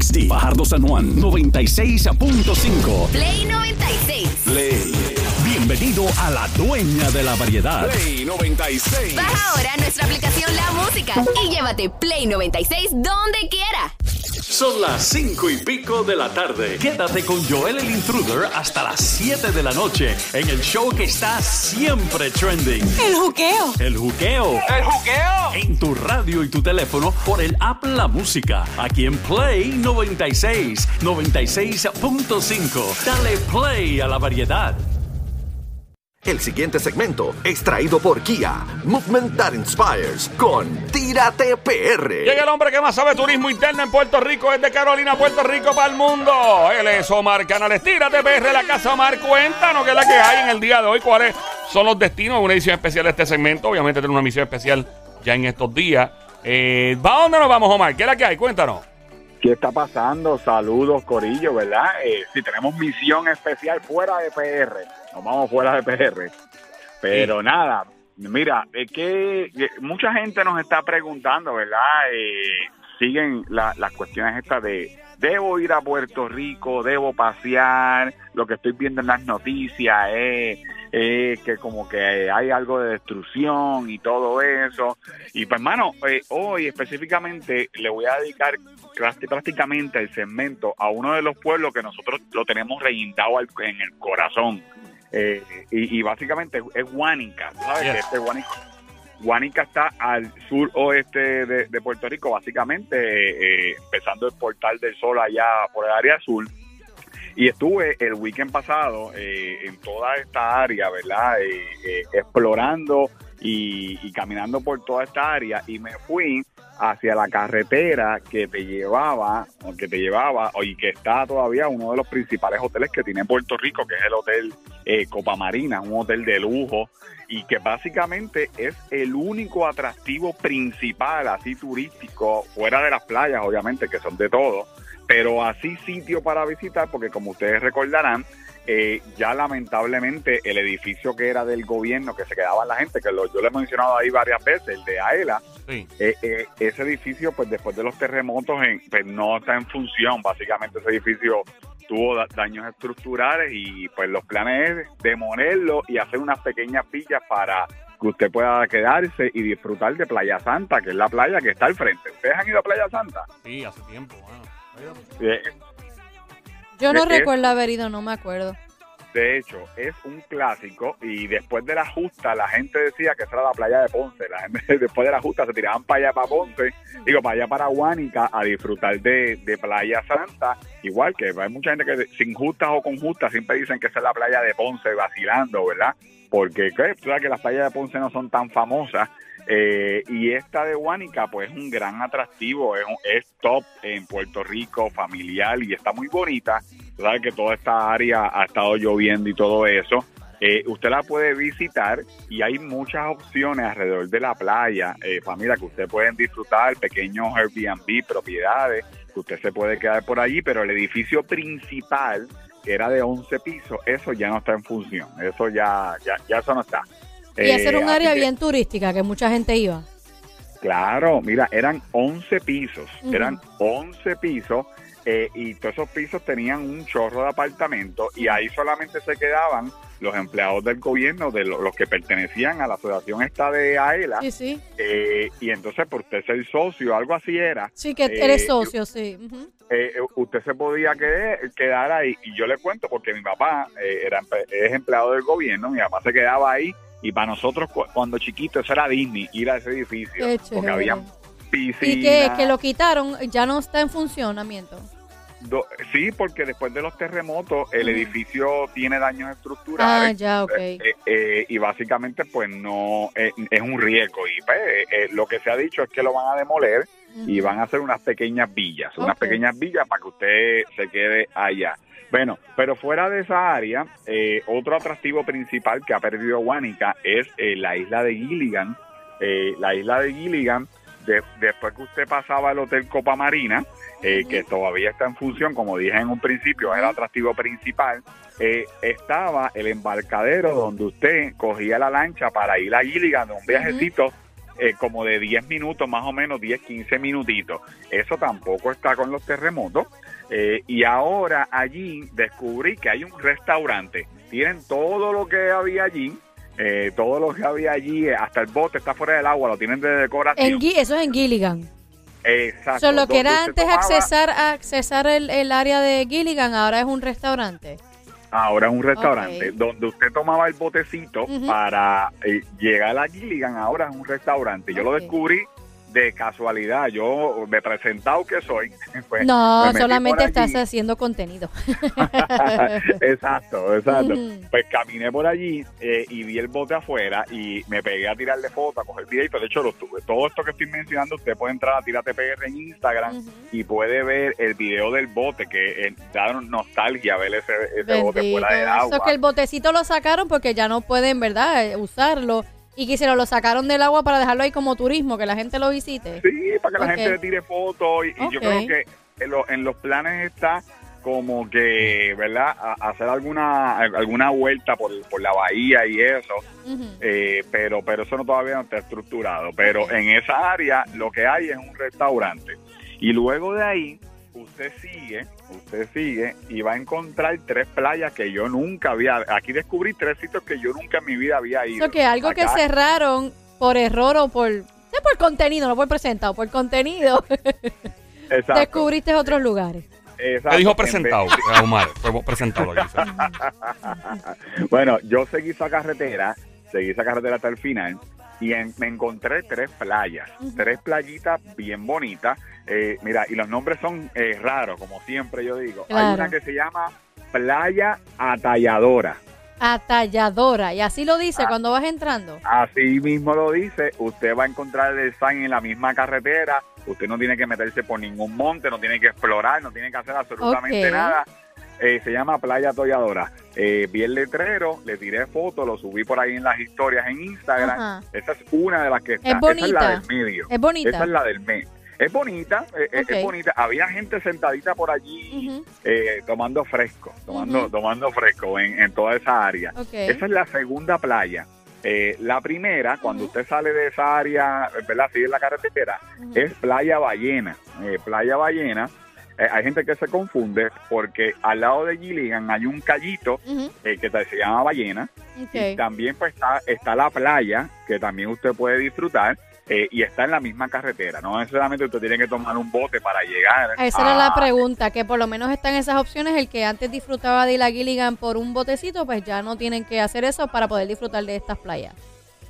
XD, Fajardo San Juan, 96.5. Play 96. Play. Bienvenido a la dueña de la variedad. Play 96. Baja ahora nuestra aplicación La Música y llévate Play 96 donde quiera. Son las cinco y pico de la tarde. Quédate con Joel el Intruder hasta las 7 de la noche en el show que está siempre trending. El juqueo. El juqueo. ¡El juqueo! En tu radio y tu teléfono por el app La Música. Aquí en Play 96, 96.5. Dale play a la variedad. El siguiente segmento es traído por Kia, Movement That Inspires, con Tírate PR. Llega el hombre que más sabe turismo interno en Puerto Rico, es de Carolina, Puerto Rico para el mundo. Él es Omar Canales. Tírate PR, la casa Omar. Cuéntanos qué es la que hay en el día de hoy, cuáles son los destinos. Una edición especial de este segmento. Obviamente tiene una misión especial ya en estos días. Eh, ¿Va dónde nos vamos, Omar? ¿Qué es la que hay? Cuéntanos. ¿Qué está pasando? Saludos, Corillo, ¿verdad? Eh, sí, tenemos misión especial fuera de PR. Nos vamos fuera de PR. Pero nada, mira, es que mucha gente nos está preguntando, ¿verdad? Eh, siguen la- las cuestiones estas de, debo ir a Puerto Rico, debo pasear, lo que estoy viendo en las noticias es es que como que hay algo de destrucción y todo eso. Y pues, hermano, eh, hoy específicamente le voy a dedicar prácti- prácticamente el segmento a uno de los pueblos que nosotros lo tenemos reguindado en el corazón. Eh, y, y básicamente es Guánica. ¿Sabes que este Guánica, Guánica está al sur oeste de, de Puerto Rico, básicamente eh, empezando el portal del sol allá por el área azul. Y estuve el weekend pasado eh, en toda esta área, ¿verdad? Eh, eh, explorando y, y caminando por toda esta área y me fui hacia la carretera que te llevaba, o que te llevaba, y que está todavía uno de los principales hoteles que tiene Puerto Rico, que es el Hotel eh, Copa Marina, un hotel de lujo, y que básicamente es el único atractivo principal, así turístico, fuera de las playas, obviamente, que son de todo, pero así sitio para visitar, porque como ustedes recordarán, eh, ya lamentablemente el edificio que era del gobierno, que se quedaba la gente, que lo, yo le he mencionado ahí varias veces, el de AELA, Sí. eh, eh, ese edificio, pues después de los terremotos, en- pues, no está en función. Básicamente ese edificio tuvo da- daños estructurales y pues los planes es demolerlo y hacer unas pequeñas villas para que usted pueda quedarse y disfrutar de Playa Santa, que es la playa que está al frente. ¿Ustedes han ido a Playa Santa? Sí, hace tiempo. mano. Eh, Yo no Es- recuerdo haber ido, no me acuerdo. De hecho, es un clásico y después de la justa la gente decía que esa era la playa de Ponce. La gente después de la justa se tiraban para allá para Ponce, digo, para allá para Guánica a disfrutar de, de Playa Santa. Igual que hay mucha gente que sin justas o con justas siempre dicen que esa es la playa de Ponce vacilando, ¿verdad? Porque ¿qué? tú sabes que las playas de Ponce no son tan famosas. Eh, y esta de Guánica, pues es un gran atractivo, es, es top en Puerto Rico, familiar y está muy bonita. Sabes que toda esta área ha estado lloviendo y todo eso. Eh, usted la puede visitar y hay muchas opciones alrededor de la playa, eh, familia, que usted pueden disfrutar, pequeños Airbnb, propiedades, que usted se puede quedar por allí, pero el edificio principal, que era de 11 pisos, eso ya no está en función, eso ya, ya, ya eso no está. Y ese era Eh, un área que- bien turística, que mucha gente iba. Claro, mira, eran 11 pisos, eran 11 pisos eh, y todos esos pisos tenían un chorro de apartamentos y ahí solamente se quedaban los empleados del gobierno, de lo- los que pertenecían a la asociación esta de AELA, Sí, sí. eh, y entonces por usted ser socio, algo así era, Sí, que Eh, eres socio, sí. Eh, usted se podía quedar, quedar ahí. Y yo le cuento porque mi papá era, es empleado del gobierno, mi papá se quedaba ahí y para nosotros cu- cuando chiquito eso era Disney, ir a ese edificio, porque había piscina. Y que, que lo quitaron, ya no está en funcionamiento. Do- sí, porque después de los terremotos el edificio tiene daños Ah, estructurales. ya, ok. eh, eh, y básicamente pues no eh, es un riesgo y pues, eh, eh, lo que se ha dicho es que lo van a demoler y van a hacer unas pequeñas villas, unas pequeñas villas para que usted se quede allá. Bueno, pero fuera de esa área, eh, otro atractivo principal que ha perdido Guánica es eh, la isla de Gilligan. Eh, la isla de Gilligan, de- después que usted pasaba al Hotel Copa Marina, eh, que todavía está en función, como dije en un principio, es el atractivo principal, eh, estaba el embarcadero donde usted cogía la lancha para ir a Gilligan, de un viajecito eh, como de 10 minutos, más o menos 10, 15 minutitos. Eso tampoco está con los terremotos. Eh, y ahora allí descubrí que hay un restaurante. Tienen todo lo que había allí. eh, todo lo que había allí, eh, hasta el bote está fuera del agua, lo tienen de decoración. En eso es en Gilligan. Exacto. So, lo que era antes tomaba- accesar, accesar el, el área de Gilligan, ahora es un restaurante. Ahora es un restaurante donde usted tomaba el botecito para eh, llegar a Gilligan, ahora es un restaurante. Yo lo descubrí de casualidad. Yo me presentado que soy. pues, No, me metí solamente estás haciendo contenido. exacto, exacto. Pues caminé por allí eh, y vi el bote afuera y me pegué a tirarle fotos, a coger videos. De hecho, lo tuve. Todo esto que estoy mencionando, usted puede entrar a Tírate PR en Instagram y puede ver el video del bote que eh, da nostalgia ver ese, ese bote fuera del agua. Eso que el botecito lo sacaron porque ya no pueden, ¿verdad?, Eh, usarlo. Y quisieron, lo sacaron del agua para dejarlo ahí como turismo, que la gente lo visite. Sí, para que la gente le tire fotos y, y yo creo que en, lo- en los planes está como que, ¿verdad? A- hacer alguna alguna vuelta por, por la bahía y eso, eh, pero pero eso no todavía no está estructurado. Pero en esa área lo que hay es un restaurante y luego de ahí usted sigue, usted sigue y va a encontrar tres playas que yo nunca había. Aquí descubrí tres sitios que yo nunca en mi vida había ido. Eso que algo que cerraron por error o por... No por contenido, no por presentado, por contenido. Exacto, Descubriste otros lugares. exacto. Me dijo presentado, Omar. Fue presentado. Bueno, yo seguí esa carretera, seguí esa carretera hasta el final y en- me encontré tres playas, tres playitas bien bonitas. Eh, mira, y los nombres son eh, raros, como siempre yo digo. Hay una que se llama Playa Atalladora. Atalladora. Y así lo dice Ah. cuando vas entrando. Así mismo lo dice, usted va a encontrar el sign en la misma carretera, usted no tiene que meterse por ningún monte, no tiene que explorar, no tiene que hacer absolutamente nada. Eh, se llama Playa Tolladora. Eh, vi el letrero, le tiré fotos, lo subí por ahí en las historias en Instagram. Esa Esa es una de las que está. Es Esa es la bonita. del medio. Es bonita. Esa es la del mes. Es bonita, eh, eh, es bonita. Había gente sentadita por allí eh, tomando fresco, tomando, tomando fresco en, en toda esa área. Esa es la segunda playa. Eh, la primera, cuando usted sale de esa área, ¿verdad? Sigue la carretera, es Playa Ballena. Eh, playa Ballena, eh, hay gente que se confunde porque al lado de Gilligan hay un callito eh, que se llama Ballena. Y también pues está, está la playa, que también usted puede disfrutar. eh, y está en la misma carretera. No necesariamente usted tiene que tomar un bote para llegar. Esa era la pregunta, que por lo menos están esas opciones. El que antes disfrutaba de ir a Gilligan por un botecito, pues ya no tienen que hacer eso para poder disfrutar de estas playas.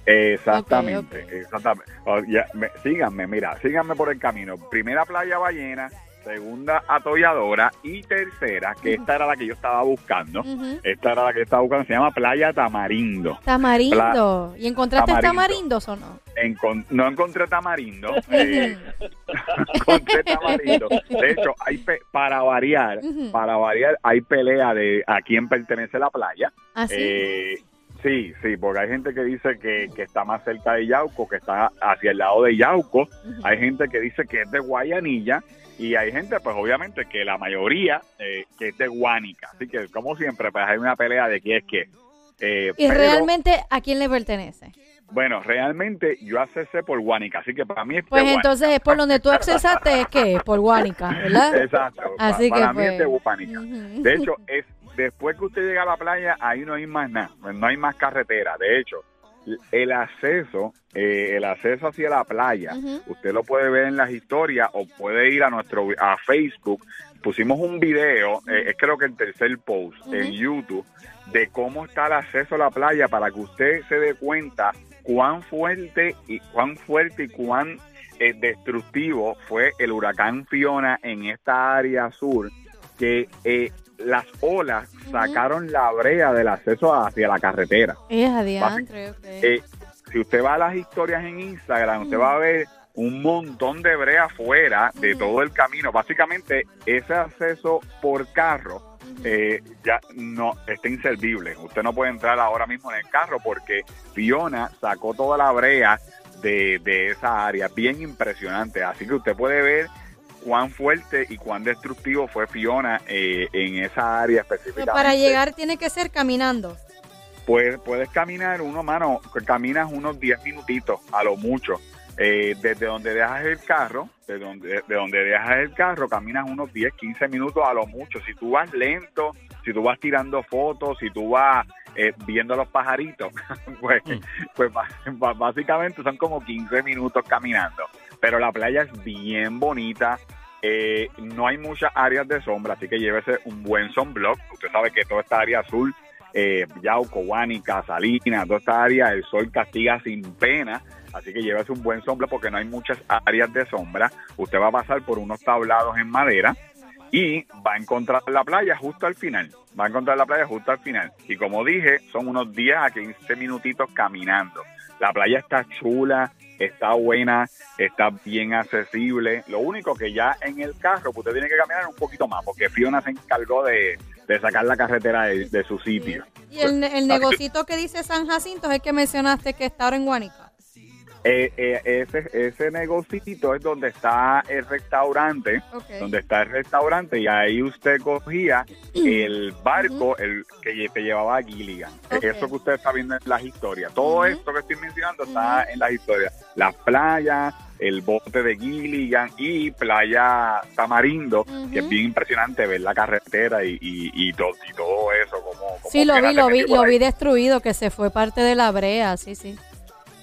Exactamente, exactamente. Oh, ya, me- síganme, mira, síganme por el camino. Primera playa ballena, segunda atolladora y tercera, que esta era la que yo estaba buscando. Esta era la que estaba buscando, se llama Playa Tamarindo. Tamarindo. ¿Y encontraste Tamarindo. tamarindos o no? Encon- no encontré tamarindo, eh, encontré tamarindo. De hecho, hay pe- para variar, para variar, hay pelea de a quién pertenece la playa. Así. Eh, sí, sí, porque hay gente que dice que, que está más cerca de Yauco, que está hacia el lado de Yauco. Hay gente que dice que es de Guayanilla. Y hay gente, pues obviamente, que la mayoría eh, que es de Guánica. Así que, como siempre, pues hay una pelea de quién es qué. Eh, ¿Y pero, realmente a quién le pertenece? Bueno, realmente yo accesé por Guánica, así que para mí es Pues entonces es por donde tú accesaste, es que es por Guánica, ¿verdad? Exacto. Así para que mí es de pues, Guánica. De hecho, es después que usted llega a la playa, ahí no hay más nada, no hay más carretera. De hecho, el acceso, eh, el acceso hacia la playa, usted lo puede ver en las historias o puede ir a nuestro a Facebook. Pusimos un video, eh, es creo que el tercer post en YouTube de cómo está el acceso a la playa para que usted se dé cuenta cuán fuerte y cuán fuerte y cuán eh, destructivo fue el huracán Fiona en esta área sur que eh, las olas sacaron la brea del acceso hacia la carretera. Es adiantre. Eh, si usted va a las historias en Instagram, usted va a ver un montón de brea afuera de todo el camino. Básicamente, ese acceso por carro eh, ya no está inservible. Usted no puede entrar ahora mismo en el carro porque Fiona sacó toda la brea de, de esa área. Bien impresionante. Así que usted puede ver cuán fuerte y cuán destructivo fue Fiona eh, en esa área Pero específicamente. para llegar tiene que ser caminando. Puedes, puedes caminar uno, mano, caminas unos 10 minutitos a lo mucho. Eh, desde donde dejas el carro, de donde, de donde dejas el carro, caminas unos 10, 15 minutos a lo mucho. Si tú vas lento, si tú vas tirando fotos, si tú vas eh, viendo los pajaritos, pues, pues ba- ba- básicamente son como 15 minutos caminando. Pero la playa es bien bonita. eh, no hay muchas áreas de sombra, así que llévese un buen sunblock. Usted sabe que toda esta área azul, eh, Yauco, Salinas, toda esta área, el sol castiga sin pena. Así que llévese un buen sombra porque no hay muchas áreas de sombra. Usted va a pasar por unos tablados en madera y va a encontrar la playa justo al final. Va a encontrar la playa justo al final. Y como dije, son unos 10 a 15 minutitos caminando. La playa está chula, está buena, está bien accesible. Lo único que ya en el carro, pues usted tiene que caminar un poquito más, porque Fiona se encargó de, de sacar la carretera de, de su sitio. Y el, el negocito que dice San Jacinto es el que mencionaste que está ahora en Guanica. Eh, eh, ese, ese negocito es donde está el restaurante, donde está el restaurante y ahí usted cogía el barco el que te llevaba a Gilligan. Ok. Eso que usted está viendo en las historias. Todo Ujú. esto que estoy mencionando está en las historias. Las playas, el bote de Gilligan y playa Tamarindo, que es bien impresionante ver la carretera y, y, y todo, y todo eso. Como, como Sí, lo vi, lo vi, lo vi destruido, que se fue parte de la brea, sí, sí.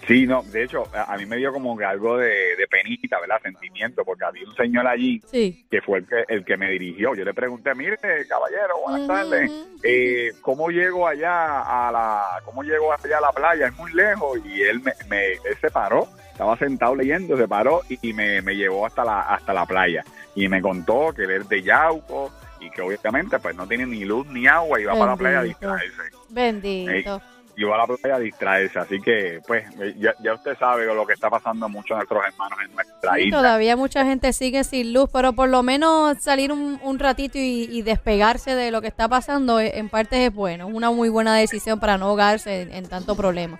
Sí, no, de hecho, a, mí me dio como que algo de, de penita, ¿verdad? Sentimiento, porque había un señor allí Sí. que fue el que, el que me dirigió. Yo le pregunté, mire, caballero, buenas tardes, eh, ¿cómo llego allá a la, cómo llego allá a la playa? Es muy lejos y él me, me él se paró, estaba sentado leyendo, se paró y, me, me llevó hasta la, hasta la playa y me contó que él es de Yauco y que obviamente pues no tiene ni luz ni agua y va para la playa a distraerse. Bendito. Y va a la playa a distraerse, así que pues ya, ya usted sabe lo que está pasando a muchos de nuestros hermanos en nuestra Sí, isla. todavía mucha gente sigue sin luz, pero por lo menos salir un, un ratito y, y despegarse de lo que está pasando eh, en parte es bueno. Es una muy buena decisión para no ahogarse en, en tanto problema.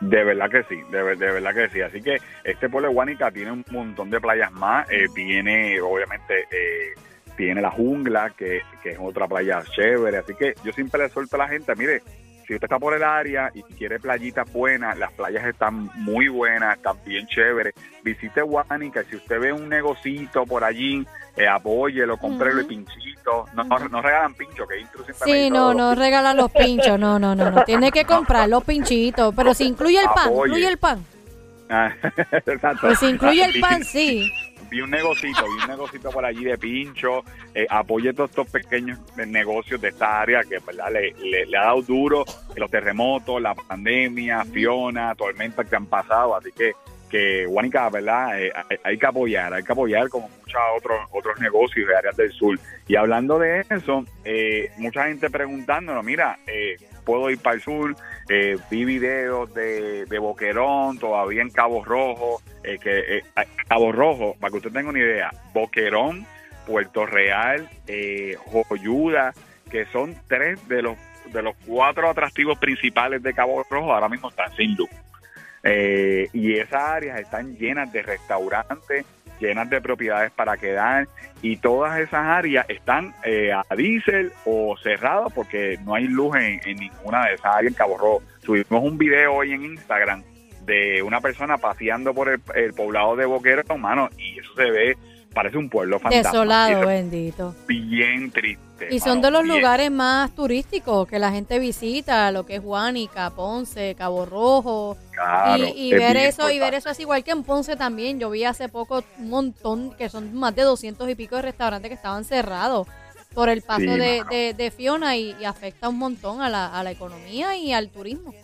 De verdad que sí, de, ver- de verdad que sí. Así que este pueblo de Guánica tiene un montón de playas más. eh, tiene, obviamente, eh, tiene la jungla, que, que es otra playa chévere. Así que yo siempre le suelto a la gente, mire, si usted está por el área y quiere playitas buenas, las playas están muy buenas, están bien chéveres. Visite Guánica, si usted ve un negocito por allí, eh, apóyelo, cómprelo y Ujú. pinchito. No, no, no regalan pincho, que me Sí, no, "Los no regalan los pinchos, no, no, no, no. Tiene que comprar los pinchitos, pero si incluye el pan, Apoye. incluye el pan. Ah. Pues si incluye el pan, sí. Vi un negocito, vi un negocito por allí de pincho, eh, apoye todos estos pequeños negocios de esta área que ¿verdad? Le, le- ha dado duro los terremotos, la pandemia, Fiona, tormentas que han pasado, así que que Guanica, ¿verdad? Eh, hay, hay que apoyar, hay que apoyar como muchos otros otros negocios de áreas del sur. Y hablando de eso, eh, mucha gente preguntándonos, mira, eh, puedo ir para el sur, eh, vi videos de, de Boquerón, todavía en Cabo Rojo, eh, que eh, Cabo Rojo, para que usted tenga una idea, Boquerón, Puerto Real, eh, Joyuda, que son tres de los de los cuatro atractivos principales de Cabo Rojo, ahora mismo están sin luz. Y esas áreas están llenas de restaurantes, llenas de propiedades para quedar y todas esas áreas están eh, a diésel o cerradas porque no hay luz en, ninguna de esas áreas en Cabo Rojo. Subimos un video hoy en Instagram de una persona paseando por el, poblado de Boquero, hermano, y eso se ve, parece un pueblo fantasma. Desolado, eso bendito. bien triste. Y son de los bien. lugares más turísticos que la gente visita, lo que es Juanica, Ponce, Cabo Rojo. Claro, y y es ver eso y ver eso es igual que en Ponce también. Yo vi hace poco un montón, que son más de 200 y pico de restaurantes que estaban cerrados por el paso Sí, de, mano. de- de Fiona y, y afecta un montón a la, a la economía y al turismo.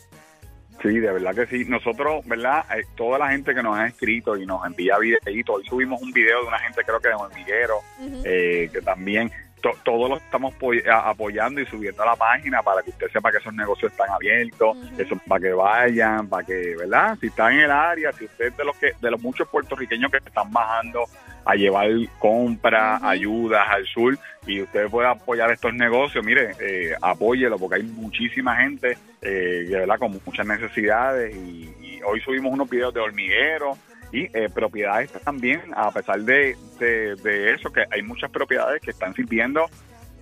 Sí, de verdad que sí. Nosotros, ¿verdad? Eh, toda la gente que nos ha escrito y nos envía videitos, hoy subimos un video de una gente, creo que de Hormiguero, eh, que también to- todos lo estamos apoyando y subiendo a la página para que usted sepa que esos negocios están abiertos, eso para que vayan, para que, ¿verdad? Si están en el área, si usted es de los que de los muchos puertorriqueños que están bajando a llevar compras, ayudas al sur y usted puede apoyar estos negocios, mire, eh, apóyelo porque hay muchísima gente eh, verdad con muchas necesidades y, y hoy subimos unos videos de hormigueros y eh, propiedades también, a pesar de, de, de eso, que hay muchas propiedades que están sirviendo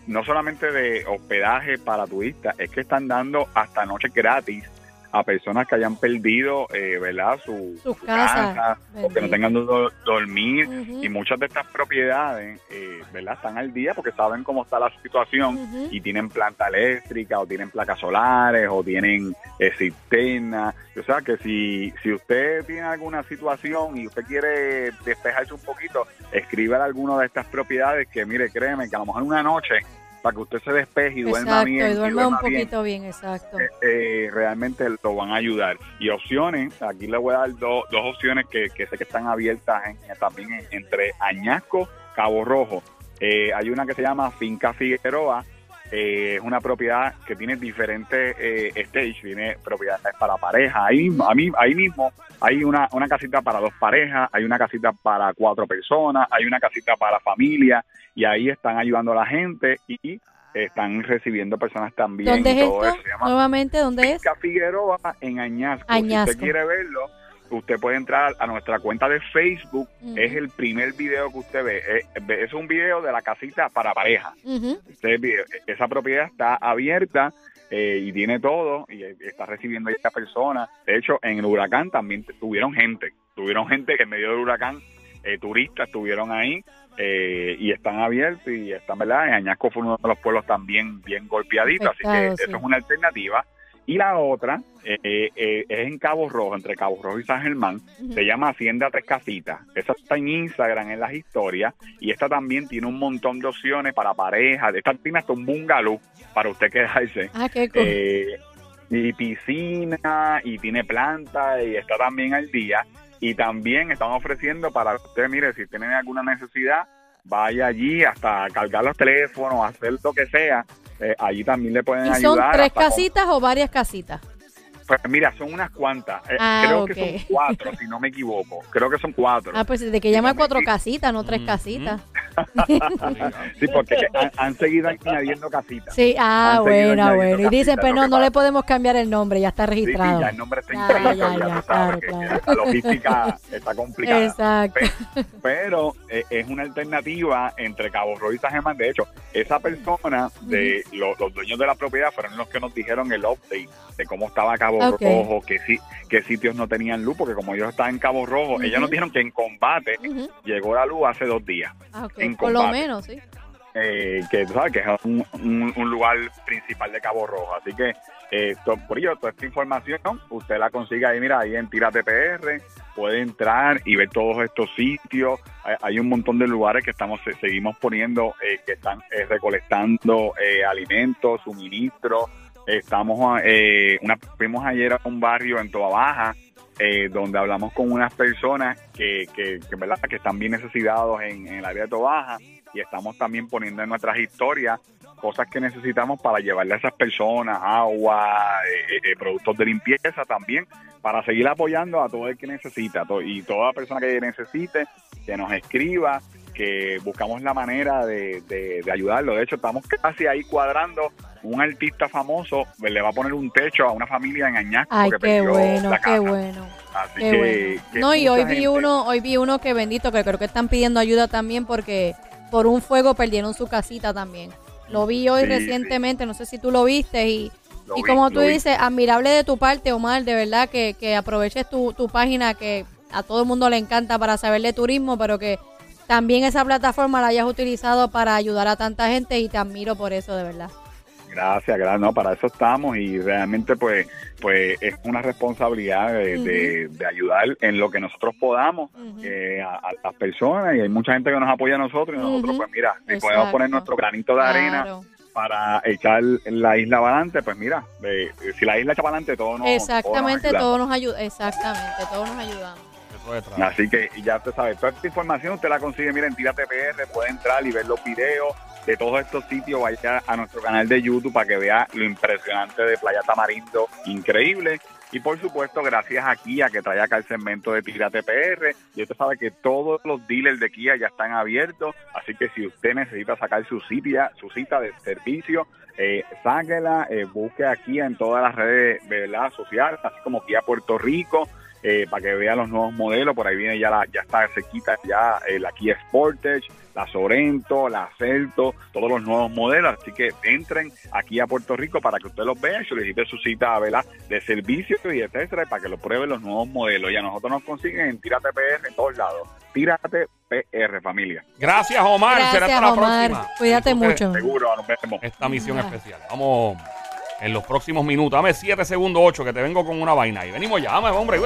no solamente de hospedaje para turistas, es que están dando hasta noches gratis a personas que hayan perdido, eh, ¿verdad? Su, su casa, o que no tengan donde dormir. Y muchas de estas propiedades, eh, ¿verdad? Están al día porque saben cómo está la situación y tienen planta eléctrica o tienen placas solares o tienen eh, cisterna. O sea que si, si usted tiene alguna situación y usted quiere despejarse un poquito, escriba alguna de estas propiedades que, mire, créeme que a lo mejor una noche, para que usted se despeje y duerma Exacto, bien, y duerme un bien, poquito bien, exacto. eh, eh, realmente lo van a ayudar. Y opciones, aquí le voy a dar do- dos opciones que, que sé que están abiertas en- también en- entre Añasco, Cabo Rojo. Eh, hay una que se llama Finca Figueroa, eh, es una propiedad que tiene diferentes eh, stage, tiene propiedades para pareja. Ahí, mismo- a mí, ahí mismo hay una, una casita para dos parejas, hay una casita para cuatro personas, hay una casita para familia y ahí están ayudando a la gente y están recibiendo personas también. ¿Dónde y es todo esto? eso. Se llama Nuevamente, ¿dónde es? Figueroa en Añasco. Si Añasco. usted quiere verlo, usted puede entrar a nuestra cuenta de Facebook. Es el primer video que usted ve. Es un video de la casita para pareja. Ve- esa propiedad está abierta eh, y tiene todo y eh, está recibiendo a esta persona. De hecho, en el huracán también tuvieron gente. Tuvieron gente que en medio del huracán, eh, turistas estuvieron ahí eh, y están abiertos y están, ¿verdad? En Añasco fue uno de los pueblos también bien golpeaditos, así que eso es una alternativa. Y la otra eh, eh, es en Cabo Rojo, entre Cabo Rojo y San Germán. Se llama Hacienda Tres Casitas. Esa está en Instagram, en las historias. Y esta también tiene un montón de opciones para parejas. Esta tiene hasta un bungalow para usted quedarse. Ah, qué cool. Eh, y piscina, y tiene planta, y está también al día. Y también están ofreciendo para usted, mire, si tienen alguna necesidad, vaya allí hasta cargar los teléfonos, hacer lo que sea. Eh, allí también le pueden ¿Y son ayudar. tres hasta con- casitas o varias casitas? Pues mira, son unas cuantas. Eh, Ah, creo que son cuatro, si no me equivoco. Creo que son cuatro. Ah, pues de que llama cuatro casitas, no tres casitas. Sí, porque que han, han seguido añadiendo casitas. Sí, ah, bueno, bueno. Y dicen, lo no, no le podemos cambiar el nombre, ya está Sí, sí, registrado. ya el nombre está inscrito, ya, ya, ya, claro, claro. la logística está complicada. Exacto. Pero eh, es una alternativa entre Cabo Rojo y San Germán. De hecho, esa persona, de lo- los dueños de la propiedad, fueron los que nos dijeron el update de cómo estaba Cabo Ok. Rojo, que sí, qué sitios no tenían luz, porque como ellos estaban en Cabo Rojo, ellos nos dijeron que en combate llegó la luz hace dos días. Ah, ok. En Por lo menos, sí. eh, que tú sabes que es un, un- un lugar principal de Cabo Rojo. Así que, eh, to- por ello, toda esta información usted la consigue ahí, mira, ahí en Tírate PR, puede entrar y ver todos estos sitios. Hay, hay un montón de lugares que estamos se- seguimos poniendo, eh, que están eh, recolectando eh, alimentos, suministros. Estamos, eh, una, fuimos ayer a un barrio en Toa Baja, eh, donde hablamos con unas personas que, que, que, ¿verdad? que están bien necesitados en, el área de Toa Baja y estamos también poniendo en nuestras historias cosas que necesitamos para llevarle a esas personas, agua, eh, eh, productos de limpieza también, para seguir apoyando a todo el que necesita y toda persona que necesite, que nos escriba, que buscamos la manera de, de- de ayudarlo. De hecho, estamos casi ahí cuadrando un artista famoso, le va a poner un techo a una familia en Añasco Ay, que qué perdió bueno, la qué casa. bueno. Así Qué que, bueno. que No, y hoy vi uno, hoy vi uno que bendito, que creo que están pidiendo ayuda también porque por un fuego perdieron su casita también. Lo vi hoy Sí, recientemente, no sé si tú lo viste y, Lo y vi, como tú vi. dices, admirable de tu parte, Omar, de verdad que, que aproveches tu, tu página que a todo el mundo le encanta para saber de turismo, pero que también esa plataforma la hayas utilizado para ayudar a tanta gente y te admiro por eso, de verdad. Gracias, gracias. No, para eso estamos y realmente pues pues es una responsabilidad de, de- de ayudar en lo que nosotros podamos eh, a, a las personas y hay mucha gente que nos apoya a nosotros y nosotros pues mira, si Exacto. podemos poner nuestro granito de arena para echar la isla para adelante, pues mira, de- si la isla echa para adelante todo nos Exactamente, todos todos nos ayudan. Exactamente, todos nos ayudamos. Así que ya usted sabe, toda esta información usted la consigue, mira, en Tírate PR, puede entrar y ver los videos de todos estos sitios, vaya a nuestro canal de YouTube para que vea lo impresionante de Playa Tamarindo, increíble. Y por supuesto, gracias a Kia que trae acá el segmento de Tírate PR. Y usted sabe que todos los dealers de Kia ya están abiertos, así que si usted necesita sacar su cita, su cita de servicio, eh, sáquela, eh, busque a Kia en todas las redes ¿verdad? sociales, así como Kia Puerto Rico. Eh, para que vean los nuevos modelos. Por ahí viene ya la, ya está cerquita ya eh, la Kia Sportage, la Sorento, la Celto, todos los nuevos modelos. Así que entren aquí a Puerto Rico para que usted los vea y solicite su cita ¿verdad? de servicio y etcétera, para que lo prueben los nuevos modelos. Y a nosotros nos consiguen en Tírate PR en todos lados. Tírate PR, familia. Gracias, Omar. Será Gracias, hasta la Omar. próxima. Cuídate mucho. Seguro, nos vemos. Esta misión Ah. especial. Vamos en los próximos minutos. Dame 7 segundos 8 que te vengo con una vaina. Y venimos ya. Dame, hombre.